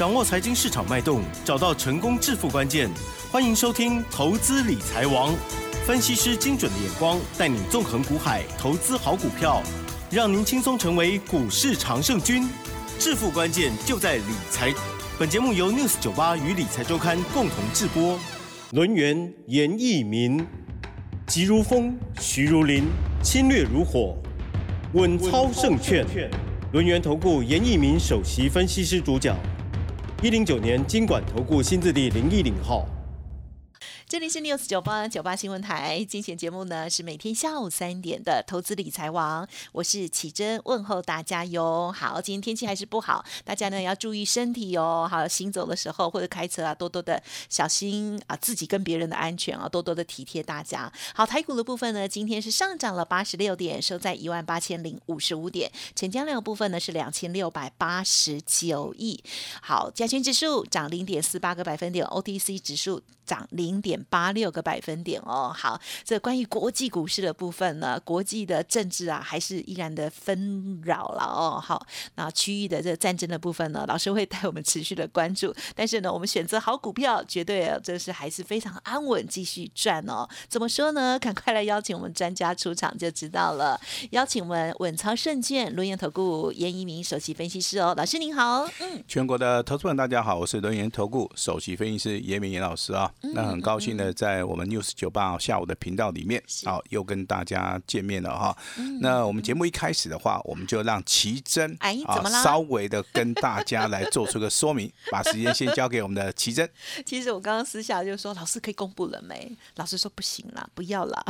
掌握财经市场脉动，找到成功致富关键。欢迎收听《投资理财王》，分析师精准的眼光，带你纵横股海，投资好股票，让您轻松成为股市常胜军。致富关键就在理财。本节目由 News 九八与理财周刊共同制播。轮源严义民，急如风，徐如林，侵略如火，稳操胜券。轮源投顾严义民首席分析师主讲。一零九年经管投顾新字第零一零号。这里是 News 九八九八新闻台，今天节目呢是每天下午三点的投资理财王，我是启珍，问候大家哟。好，今天天气还是不好，大家呢要注意身体哦。好，行走的时候或者开车啊，多多的小心啊，自己跟别人的安全啊，多多的体贴大家。好，台股的部分呢，今天是上涨了八十六点，收在一万八千零五十五点，成交量部分呢是两千六百八十九亿。好，加权指数涨零点四八个百分点，OTC 指数涨零点。八六个百分点哦，好，这关于国际股市的部分呢，国际的政治啊，还是依然的纷扰了哦，好，那区域的这战争的部分呢，老师会带我们持续的关注，但是呢，我们选择好股票，绝对这是还是非常安稳，继续赚哦。怎么说呢？赶快来邀请我们专家出场就知道了。邀请我们稳操胜券轮研投顾严一鸣首席分析师哦，老师您好。嗯，全国的投资们大家好，我是轮研投顾首席分析师严明严老师啊，那很高兴。呢，在我们 news 九八下午的频道里面，好，又跟大家见面了哈。那我们节目一开始的话，我们就让奇珍啊稍微的跟大家来做出个说明，把时间先交给我们的奇珍。其实我刚刚私下就说，老师可以公布了没？老师说不行啦，不要啦。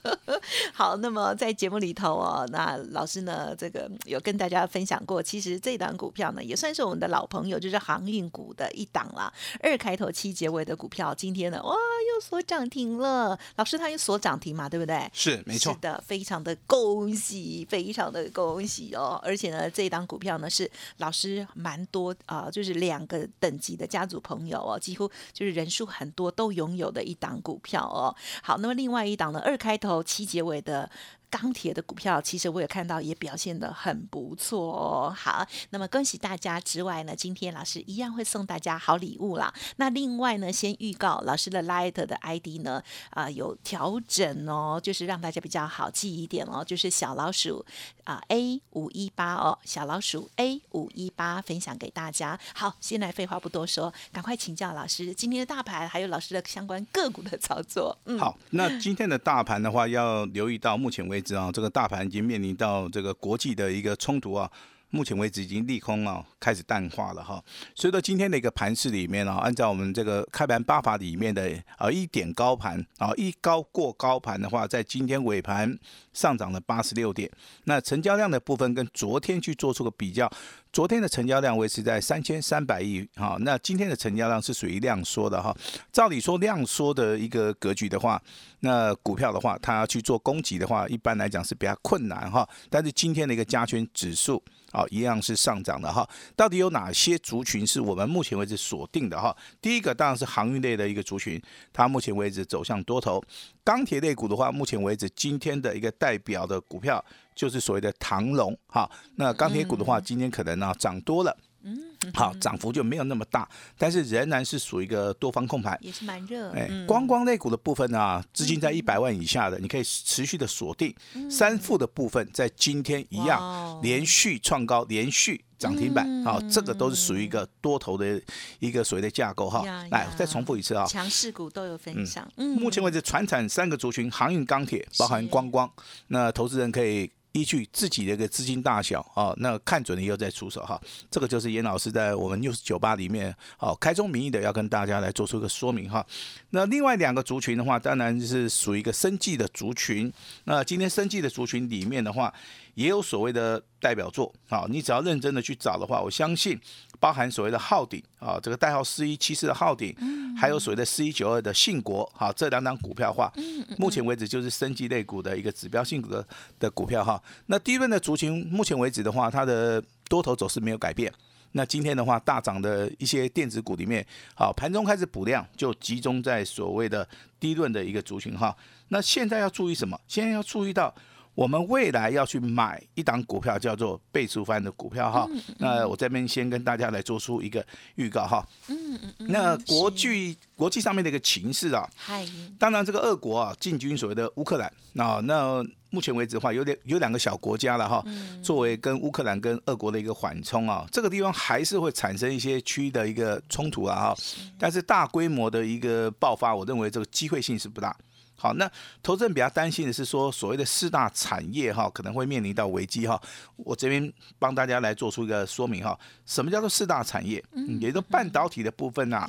好，那么在节目里头哦，那老师呢，这个有跟大家分享过，其实这档股票呢，也算是我们的老朋友，就是航运股的一档啦，二开头七结尾的股票，今天呢，哇！又锁涨停了，老师，它又锁涨停嘛，对不对？是，没错。是的，非常的恭喜，非常的恭喜哦！而且呢，这一档股票呢是老师蛮多啊，就是两个等级的家族朋友哦，几乎就是人数很多都拥有的一档股票哦。好，那么另外一档呢，二开头七结尾的。钢铁的股票，其实我也看到也表现的很不错哦。好，那么恭喜大家之外呢，今天老师一样会送大家好礼物啦。那另外呢，先预告老师的 Light 的 ID 呢，啊有调整哦，就是让大家比较好记一点哦，就是小老鼠啊 A 五一八哦，小老鼠 A 五一八分享给大家。好，先来废话不多说，赶快请教老师今天的大盘，还有老师的相关个股的操作。嗯，好，那今天的大盘的话，要留意到目前为止啊这个大盘已经面临到这个国际的一个冲突啊，目前为止已经利空啊开始淡化了哈。所以说今天的一个盘势里面呢，按照我们这个开盘八法里面的啊一点高盘啊一高过高盘的话，在今天尾盘上涨了八十六点。那成交量的部分跟昨天去做出个比较。昨天的成交量维持在三千三百亿，哈，那今天的成交量是属于量缩的哈。照理说量缩的一个格局的话，那股票的话，它要去做攻击的话，一般来讲是比较困难哈。但是今天的一个加权指数啊，一样是上涨的哈。到底有哪些族群是我们目前为止锁定的哈？第一个当然是航运类的一个族群，它目前为止走向多头。钢铁类股的话，目前为止今天的一个代表的股票。就是所谓的唐龙哈，那钢铁股的话，今天可能呢涨多了，嗯，好，涨幅就没有那么大，但是仍然是属于一个多方控盘，也是蛮热。哎，光光类股的部分呢，资金在一百万以下的，你可以持续的锁定。三副的部分在今天一样连续创高，连续涨停板，好，这个都是属于一个多头的一个所谓的架构哈。来，再重复一次啊，强势股都有分享。嗯，目前为止，船产三个族群，航运、钢铁，包含光光，那投资人可以。依据自己的一个资金大小啊，那看准了以后再出手哈，这个就是严老师在我们六十九八里面哦开宗明义的要跟大家来做出一个说明哈。那另外两个族群的话，当然是属于一个生计的族群。那今天生计的族群里面的话。也有所谓的代表作啊，你只要认真的去找的话，我相信包含所谓的昊鼎啊，这个代号四一七四的昊鼎，还有所谓的四一九二的信国，哈，这两档股票话，目前为止就是升级类股的一个指标性的的股票哈。那低润的族群，目前为止的话，它的多头走势没有改变。那今天的话，大涨的一些电子股里面，好，盘中开始补量，就集中在所谓的低论的一个族群哈。那现在要注意什么？现在要注意到。我们未来要去买一档股票，叫做倍数翻的股票哈。那我这边先跟大家来做出一个预告哈。嗯嗯嗯。那国际国际上面的一个情势啊，嗨，当然这个俄国啊进军所谓的乌克兰，啊那目前为止的话，有点有两个小国家了哈，作为跟乌克兰跟俄国的一个缓冲啊，这个地方还是会产生一些区域的一个冲突啊哈。但是大规模的一个爆发，我认为这个机会性是不大。好，那投资人比较担心的是说，所谓的四大产业哈可能会面临到危机哈。我这边帮大家来做出一个说明哈，什么叫做四大产业？嗯，也就半导体的部分呐。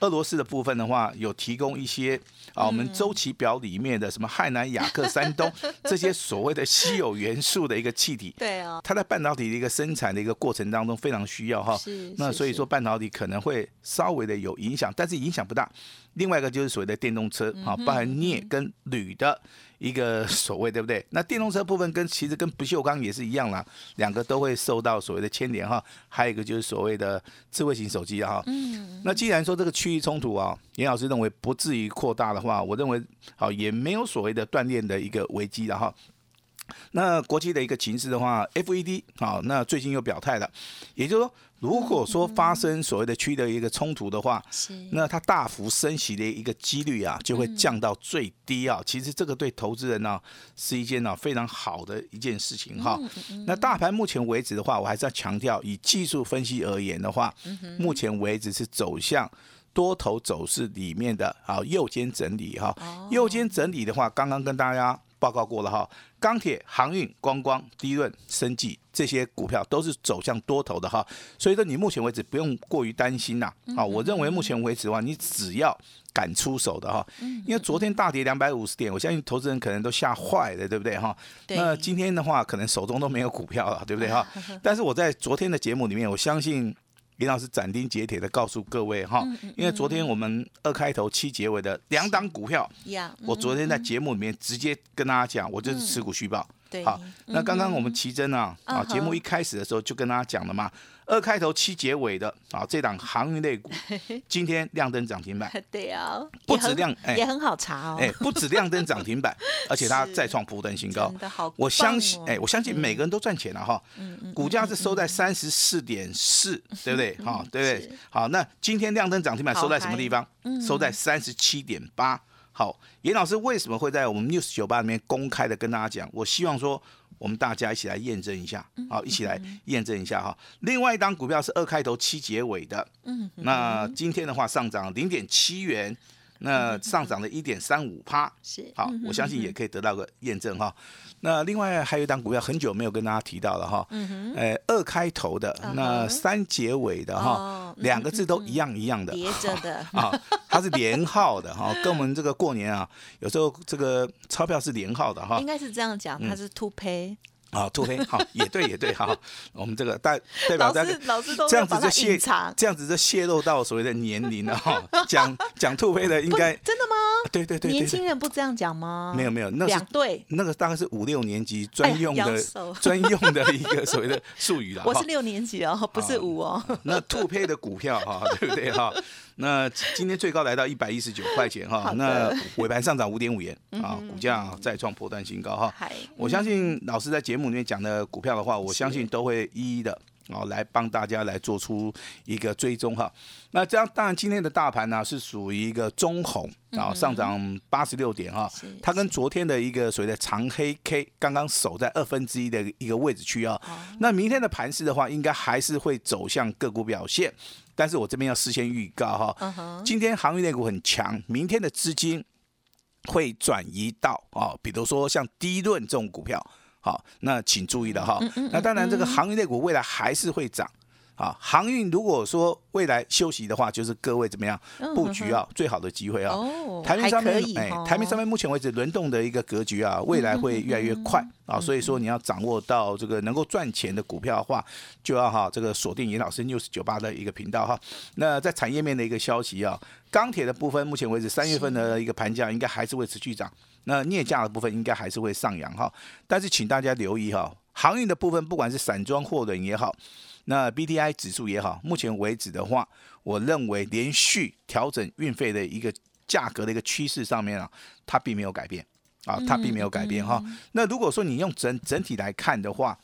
俄罗斯的部分的话，有提供一些啊，我们周期表里面的什么汉南、雅克、山东 这些所谓的稀有元素的一个气体。对啊。它在半导体的一个生产的一个过程当中非常需要哈。那所以说半导体可能会稍微的有影响，但是影响不大。另外一个就是所谓的电动车，啊，包含镍跟铝的一个所谓，对不对？那电动车部分跟其实跟不锈钢也是一样啦，两个都会受到所谓的牵连哈。还有一个就是所谓的智慧型手机哈。嗯。那既然说这个区域冲突啊，严老师认为不至于扩大的话，我认为好也没有所谓的断炼的一个危机了哈。那国际的一个情势的话，FED 好，那最近又表态了，也就是说。如果说发生所谓的区的一个冲突的话，那它大幅升息的一个几率啊，就会降到最低啊。其实这个对投资人呢是一件呢非常好的一件事情哈。那大盘目前为止的话，我还是要强调，以技术分析而言的话，目前为止是走向多头走势里面的啊右肩整理哈。右肩整理的话，刚刚跟大家。报告过了哈，钢铁、航运、观光、低润、生技这些股票都是走向多头的哈，所以说你目前为止不用过于担心呐。啊，我认为目前为止的话，你只要敢出手的哈，因为昨天大跌两百五十点，我相信投资人可能都吓坏了，对不对哈？那今天的话，可能手中都没有股票了，对不对哈？但是我在昨天的节目里面，我相信。林老师斩钉截铁的告诉各位哈，因为昨天我们二开头七结尾的两档股票，我昨天在节目里面直接跟大家讲，我就是持股续报。好，那刚刚我们奇珍啊，啊，节目一开始的时候就跟大家讲了嘛。二开头七结尾的啊，这档航运类股 今天亮灯涨停板。对啊，不止亮，也很好查哦。哎，不止亮灯涨停板，而且它再创普登新高。我相信，哎，我相信每个人都赚钱了哈。股价是收在三十四点四，对不对？哈，对不对？好，那今天亮灯涨停板收在什么地方？收在三十七点八。好，严老师为什么会在我们 News 酒吧里面公开的跟大家讲？我希望说。我们大家一起来验证一下，好，一起来验证一下哈。另外一档股票是二开头七结尾的，嗯，那今天的话上涨零点七元，那上涨了一点三五趴，是。好，我相信也可以得到个验证哈。那另外还有一档股票很久没有跟大家提到了哈，嗯呃，二开头的那三结尾的哈，两个字都一样一样的，叠着的。啊，它是连号的哈，跟我们这个过年啊，有时候这个钞票是连号的哈，应该是这样讲，它是 to pay。啊，突黑好，也对也对哈，我们这个代代表老师老师都这样子就泄这样子就泄露到所谓的年龄了哈，讲讲兔黑的应该真的吗？对对对，年轻人不这样讲吗？没有没有，那两对那个大概是五六年级专用的专用的一个所谓的术语了。我是六年级哦，不是五哦。那兔黑的股票哈，对不对哈？那今天最高来到一百一十九块钱哈，那尾盘上涨五点五元啊，股价再创破断新高哈。我相信老师在节目里面讲的股票的话，我相信都会一一的啊来帮大家来做出一个追踪哈。那这样当然今天的大盘呢是属于一个中红啊，上涨八十六点哈，它跟昨天的一个所谓的长黑 K 刚刚守在二分之一的一个位置区啊。那明天的盘势的话，应该还是会走向个股表现。但是我这边要事先预告哈，今天航运类股很强，明天的资金会转移到啊，比如说像低润这种股票，好，那请注意了哈。那当然，这个航运类股未来还是会涨。啊，航运如果说未来休息的话，就是各位怎么样布局啊？最好的机会啊！台面上面，哎，台面上面目前为止轮动的一个格局啊，未来会越来越快啊，所以说你要掌握到这个能够赚钱的股票的话，就要哈这个锁定严老师 news 九八的一个频道哈。那在产业面的一个消息啊，钢铁的部分目前为止三月份的一个盘价应该还是会持续涨，那镍价的部分应该还是会上扬哈。但是请大家留意哈，航运的部分不管是散装货轮也好。那 B T I 指数也好，目前为止的话，我认为连续调整运费的一个价格的一个趋势上面啊，它并没有改变。啊，它并没有改变哈。那如果说你用整整体来看的话，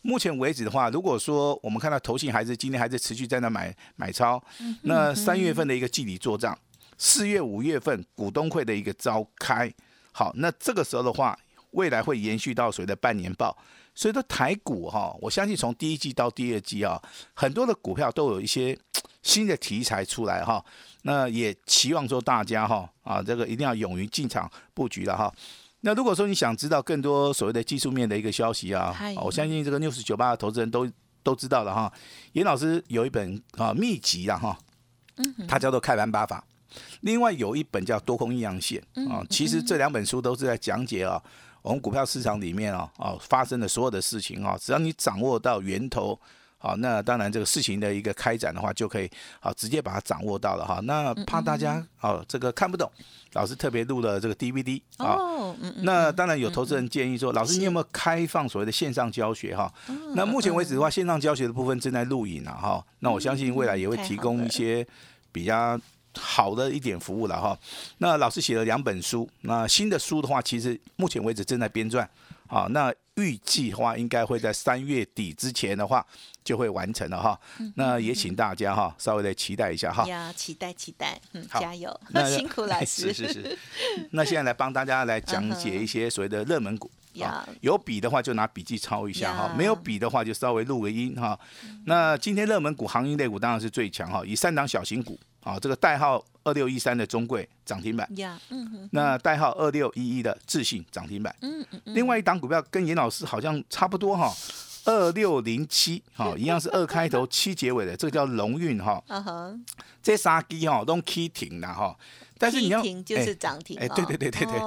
目前为止的话，如果说我们看到投信还是今天还是持续在那买买超，那三月份的一个季底做账，四月五月份股东会的一个召开，好，那这个时候的话，未来会延续到谁的半年报？所以说台股哈，我相信从第一季到第二季啊，很多的股票都有一些新的题材出来哈。那也期望说大家哈啊，这个一定要勇于进场布局了哈。那如果说你想知道更多所谓的技术面的一个消息啊，我相信这个六十九八的投资人都都知道了哈。严老师有一本啊秘籍啊哈，它叫做开盘八法。另外有一本叫多空阴阳线啊，其实这两本书都是在讲解啊。我们股票市场里面啊，啊发生的所有的事情啊，只要你掌握到源头，好，那当然这个事情的一个开展的话，就可以好直接把它掌握到了哈。那怕大家哦这个看不懂，老师特别录了这个 DVD 啊。那当然有投资人建议说，老师你有没有开放所谓的线上教学哈？那目前为止的话，线上教学的部分正在录影了哈。那我相信未来也会提供一些比较。好的一点服务了哈，那老师写了两本书，那新的书的话，其实目前为止正在编撰，啊，那预计的话应该会在三月底之前的话就会完成了哈，那也请大家哈稍微的期待一下哈，要期待期待，嗯，加油，那 辛苦老师，是是是，那现在来帮大家来讲解一些所谓的热门股。有笔的话就拿笔记抄一下哈，没有笔的话就稍微录个音哈。那今天热门股、行业类股当然是最强哈，以三档小型股啊，这个代号二六一三的中贵涨停板，嗯那代号二六一一的智信涨停板，嗯嗯另外一档股票跟严老师好像差不多哈，二六零七 哈，一样是二开头七结尾的，这个叫龙运哈，这三基哈都 K 停了哈。但是你要就是涨停，哎，对对对对对。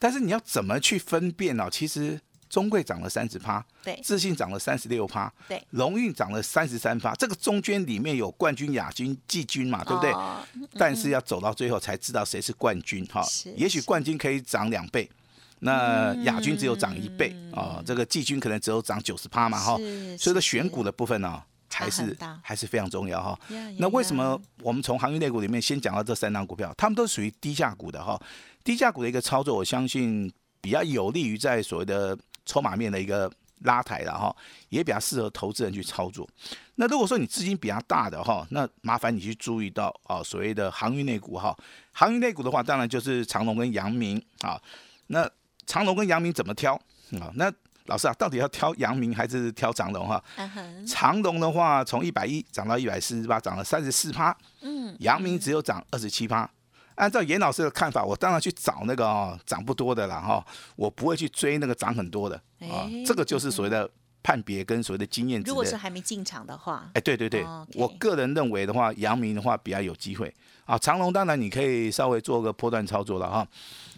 但是你要怎么去分辨呢？其实中贵涨了三十趴，对，自信涨了三十六趴，对，荣运涨了三十三趴。这个中间里面有冠军、亚军、季军嘛，对不对？但是要走到最后才知道谁是冠军哈。也许冠军可以涨两倍，那亚军只有涨一倍啊。这个季军可能只有涨九十趴嘛哈。所以说选股的部分呢。还是还是非常重要哈。那为什么我们从行业内股里面先讲到这三档股票？他们都属于低价股的哈。低价股的一个操作，我相信比较有利于在所谓的筹码面的一个拉抬了哈，也比较适合投资人去操作。那如果说你资金比较大的哈，那麻烦你去注意到啊，所谓的航运内股哈。航运内股的话，当然就是长隆跟阳明啊。那长隆跟阳明怎么挑啊？那老师啊，到底要挑阳明还是挑长隆哈？长隆的话，从一百一涨到一百四十八，涨了三十四趴。嗯，阳明只有涨二十七趴。按照严老师的看法，我当然去找那个哦涨不多的了哈，我不会去追那个涨很多的啊。这个就是所谓的判别跟所谓的经验。如果是还没进场的话，哎，对对对，我个人认为的话，阳明的话比较有机会啊。长隆当然你可以稍微做个波段操作了哈。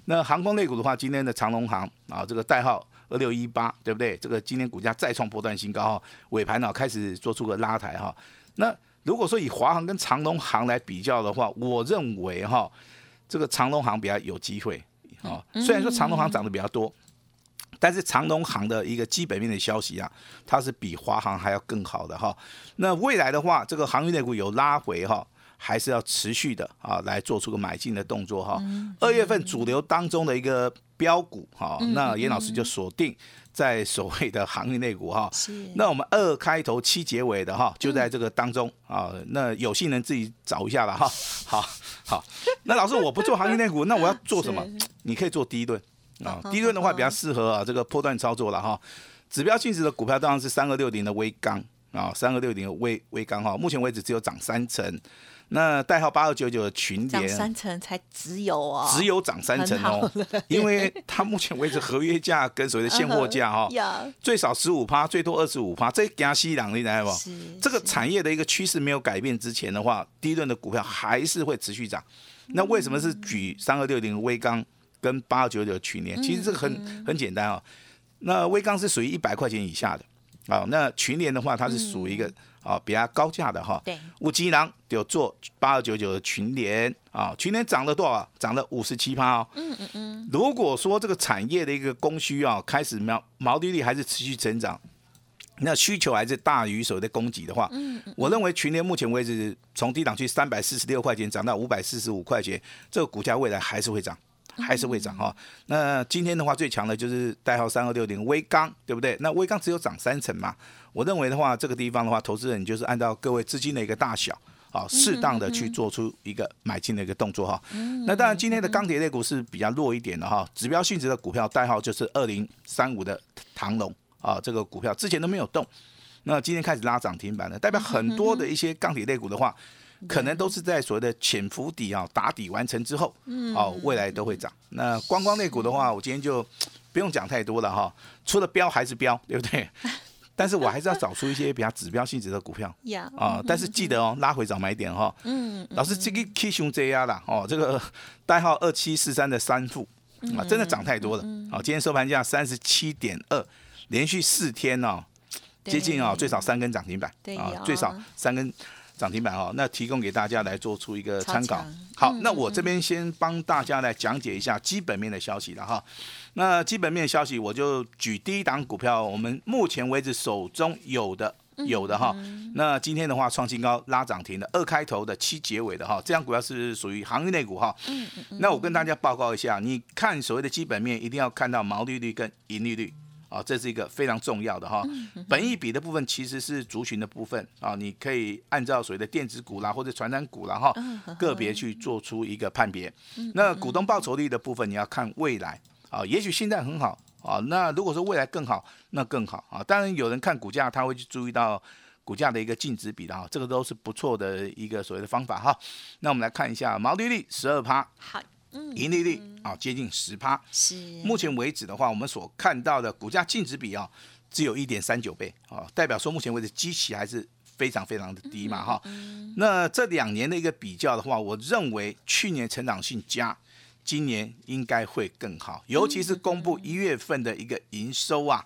那航空类股的话，今天的长隆航啊，这个代号。二六一八，对不对？这个今天股价再创波段新高哈，尾盘呢开始做出个拉抬哈。那如果说以华航跟长隆航来比较的话，我认为哈，这个长隆航比较有机会啊。虽然说长隆航涨得比较多，但是长隆航的一个基本面的消息啊，它是比华航还要更好的哈。那未来的话，这个航运类股有拉回哈。还是要持续的啊，来做出个买进的动作哈。二月份主流当中的一个标股哈，那严老师就锁定在所谓的行业内股哈。那我们二开头七结尾的哈，就在这个当中啊。那有幸人自己找一下了哈。好，好。那老师我不做行业内股，那我要做什么？你可以做第一轮啊。第一轮的话比较适合啊这个波段操作了哈。指标性质的股票当然是三二六零的微钢啊，三二六零的微微钢哈，目前为止只有涨三成。那代号八二九九的群联，涨三成才只有哦，只有涨三成哦，因为它目前为止合约价跟所谓的现货价哈，最少十五趴，最多二十五趴，这加息两厘来不？这个产业的一个趋势没有改变之前的话，第一轮的股票还是会持续涨。那为什么是举三二六零微钢跟八二九九的群联？其实这个很很简单哦。那微钢是属于一百块钱以下的啊，那群联的话，它是属于一个。啊，比较高价的哈，对，五吉郎有做八二九九的群联啊，群联涨了多少？涨了五十七趴哦。嗯嗯嗯。如果说这个产业的一个供需啊，开始毛毛利率还是持续增长，那需求还是大于所谓的供给的话，嗯嗯，我认为群联目前为止从低档区三百四十六块钱涨到五百四十五块钱，这个股价未来还是会涨。还是会涨哈。那今天的话最强的就是代号三二六零微钢，对不对？那微钢只有涨三成嘛。我认为的话，这个地方的话，投资人就是按照各位资金的一个大小。好，适当的去做出一个买进的一个动作哈。那当然，今天的钢铁类股是比较弱一点的哈。指标性质的股票代号就是二零三五的唐龙啊，这个股票之前都没有动，那今天开始拉涨停板了，代表很多的一些钢铁类股的话，可能都是在所谓的潜伏底啊打底完成之后，哦，未来都会涨。那观光类股的话，我今天就不用讲太多了哈，除了标还是标，对不对？但是我还是要找出一些比较指标性质的股票 啊，但是记得哦，拉回早买点哈。嗯，老师这个 K 熊 JR 啦哦，这个 代号二七四三的三副啊，真的涨太多了啊。今天收盘价三十七点二，连续四天哦，接近啊最少三根涨停板啊，最少三根。涨停板哦，那提供给大家来做出一个参考。好，那我这边先帮大家来讲解一下基本面的消息了哈。那基本面消息，我就举第一档股票，我们目前为止手中有的有的哈。那今天的话创新高拉涨停的二开头的七结尾的哈，这样股票是属于行业内股哈。那我跟大家报告一下，你看所谓的基本面，一定要看到毛利率跟盈利率。啊，这是一个非常重要的哈，本益比的部分其实是族群的部分啊，你可以按照所谓的电子股啦或者传染股啦哈，个别去做出一个判别。那股东报酬率的部分你要看未来啊，也许现在很好啊，那如果说未来更好，那更好啊。当然有人看股价，他会去注意到股价的一个净值比的哈，这个都是不错的一个所谓的方法哈。那我们来看一下毛利率十二趴。好。盈利率啊接近十趴，是目前为止的话，我们所看到的股价净值比啊，只有一点三九倍啊，代表说目前为止基期还是非常非常的低嘛哈。那这两年的一个比较的话，我认为去年成长性佳，今年应该会更好，尤其是公布一月份的一个营收啊，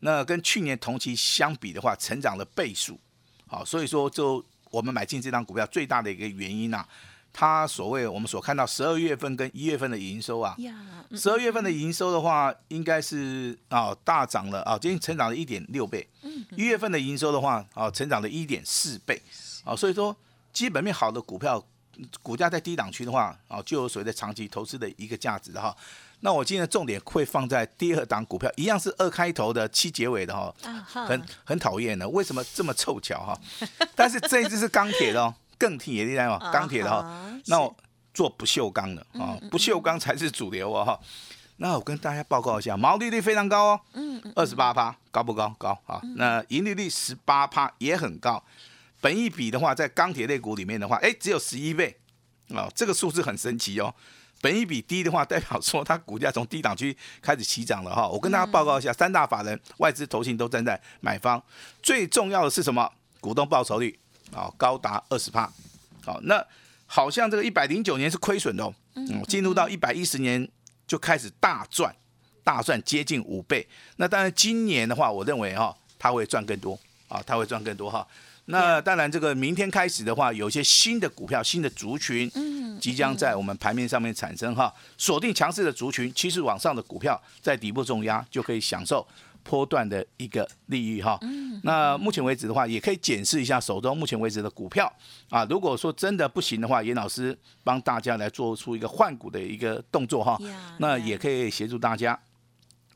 那跟去年同期相比的话，成长的倍数，好，所以说就我们买进这张股票最大的一个原因呐。它所谓我们所看到十二月份跟一月份的营收啊，十二月份的营收的话，应该是啊大涨了啊，接近成长了一点六倍。一月份的营收的话啊，成长了一点四倍。啊，所以说基本面好的股票，股价在低档区的话啊，就有所谓的长期投资的一个价值哈。那我今天的重点会放在第二档股票，一样是二开头的七结尾的哈，很很讨厌的，为什么这么凑巧哈？但是这一只是钢铁的哦。更铁也厉害嘛，钢铁的哈，那我做不锈钢的啊，不锈钢才是主流啊哈。那我跟大家报告一下，毛利率非常高哦，嗯，二十八趴，高不高？高啊。那盈利率十八趴也很高，本一比的话，在钢铁类股里面的话，哎，只有十一倍啊，这个数字很神奇哦。本一比低的话，代表说它股价从低档区开始起涨了哈。我跟大家报告一下，三大法人、外资、投信都站在买方，最重要的是什么？股东报酬率。啊，高达二十帕，好，那好像这个一百零九年是亏损的哦，嗯，进入到一百一十年就开始大赚，大赚接近五倍。那当然今年的话，我认为哈，它会赚更多啊，它会赚更多哈。那当然这个明天开始的话，有一些新的股票、新的族群，嗯，即将在我们盘面上面产生哈，锁定强势的族群，趋势往上的股票，在底部重压就可以享受。波段的一个利益哈，那目前为止的话，也可以检视一下手中目前为止的股票啊。如果说真的不行的话，严老师帮大家来做出一个换股的一个动作哈，那也可以协助大家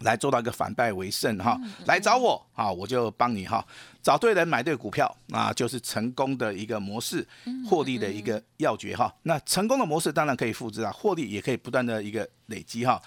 来做到一个反败为胜哈。来找我啊，我就帮你哈。找对人买对股票，那就是成功的一个模式，获利的一个要诀哈。那成功的模式当然可以复制啊，获利也可以不断的一个累积哈。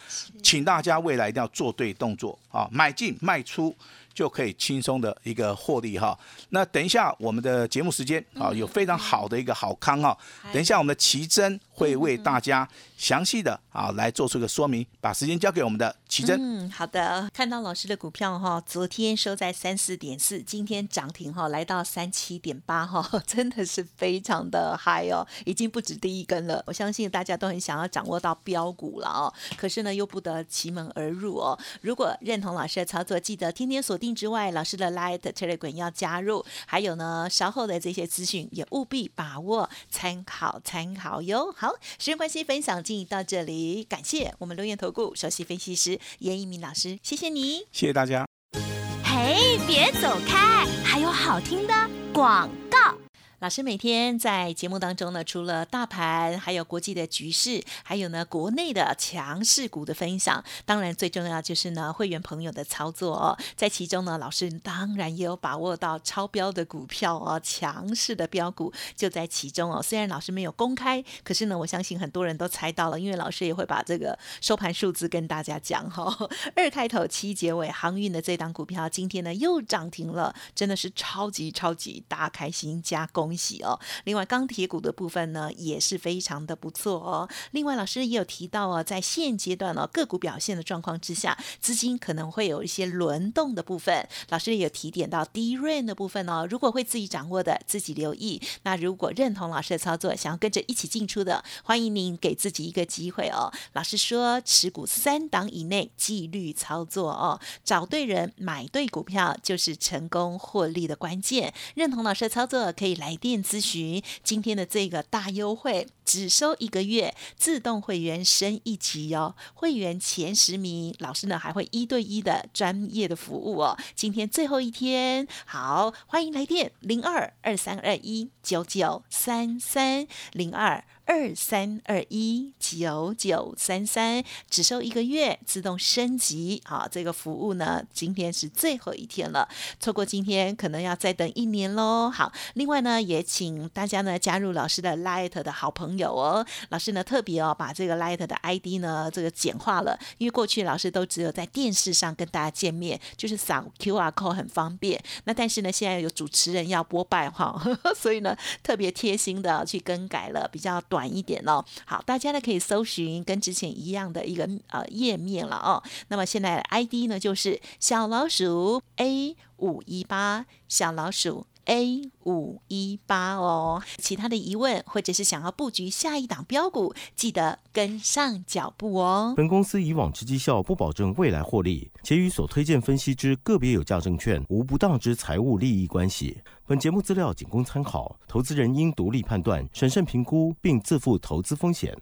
请大家未来一定要做对动作啊，买进卖出。就可以轻松的一个获利哈。那等一下我们的节目时间啊，有非常好的一个好康哈。等一下我们的奇珍会为大家详细的啊来做出一个说明，把时间交给我们的奇珍。嗯，好的。看到老师的股票哈，昨天收在三四点四，今天涨停哈，来到三七点八哈，真的是非常的嗨哦，已经不止第一根了。我相信大家都很想要掌握到标股了哦，可是呢又不得其门而入哦。如果认同老师的操作，记得天天锁定。之外，老师的 Light Telegram 要加入，还有呢，稍后的这些资讯也务必把握参考参考哟。好，时间关系，分享进行到这里，感谢我们留言投顾首席分析师严一鸣老师，谢谢你，谢谢大家。嘿，别走开，还有好听的广告。老师每天在节目当中呢，除了大盘，还有国际的局势，还有呢国内的强势股的分享，当然最重要就是呢会员朋友的操作哦。在其中呢，老师当然也有把握到超标的股票哦，强势的标股就在其中哦。虽然老师没有公开，可是呢，我相信很多人都猜到了，因为老师也会把这个收盘数字跟大家讲哈。二开头七结尾航运的这档股票，今天呢又涨停了，真的是超级超级大开心加工。恭喜哦！另外钢铁股的部分呢，也是非常的不错哦。另外老师也有提到哦，在现阶段呢个股表现的状况之下，资金可能会有一些轮动的部分。老师也有提点到低润的部分哦，如果会自己掌握的，自己留意。那如果认同老师的操作，想要跟着一起进出的，欢迎您给自己一个机会哦。老师说，持股三档以内，纪律操作哦，找对人，买对股票，就是成功获利的关键。认同老师的操作，可以来。电咨询今天的这个大优惠，只收一个月，自动会员升一级哦。会员前十名，老师呢还会一对一的专业的服务哦。今天最后一天，好，欢迎来电零二二三二一九九三三零二。二三二一九九三三，只收一个月，自动升级。好，这个服务呢，今天是最后一天了，错过今天可能要再等一年喽。好，另外呢，也请大家呢加入老师的 Light 的好朋友哦。老师呢特别哦把这个 Light 的 ID 呢这个简化了，因为过去老师都只有在电视上跟大家见面，就是扫 QR code 很方便。那但是呢，现在有主持人要播拜哈，所以呢特别贴心的去更改了，比较短。晚一点哦，好，大家呢可以搜寻跟之前一样的一个呃页面了哦。那么现在 ID 呢就是小老鼠 A 五一八，小老鼠 A 五一八哦。其他的疑问或者是想要布局下一档标股，记得跟上脚步哦。本公司以往之绩效不保证未来获利，且与所推荐分析之个别有价证券无不当之财务利益关系。本节目资料仅供参考，投资人应独立判断、审慎评估，并自负投资风险。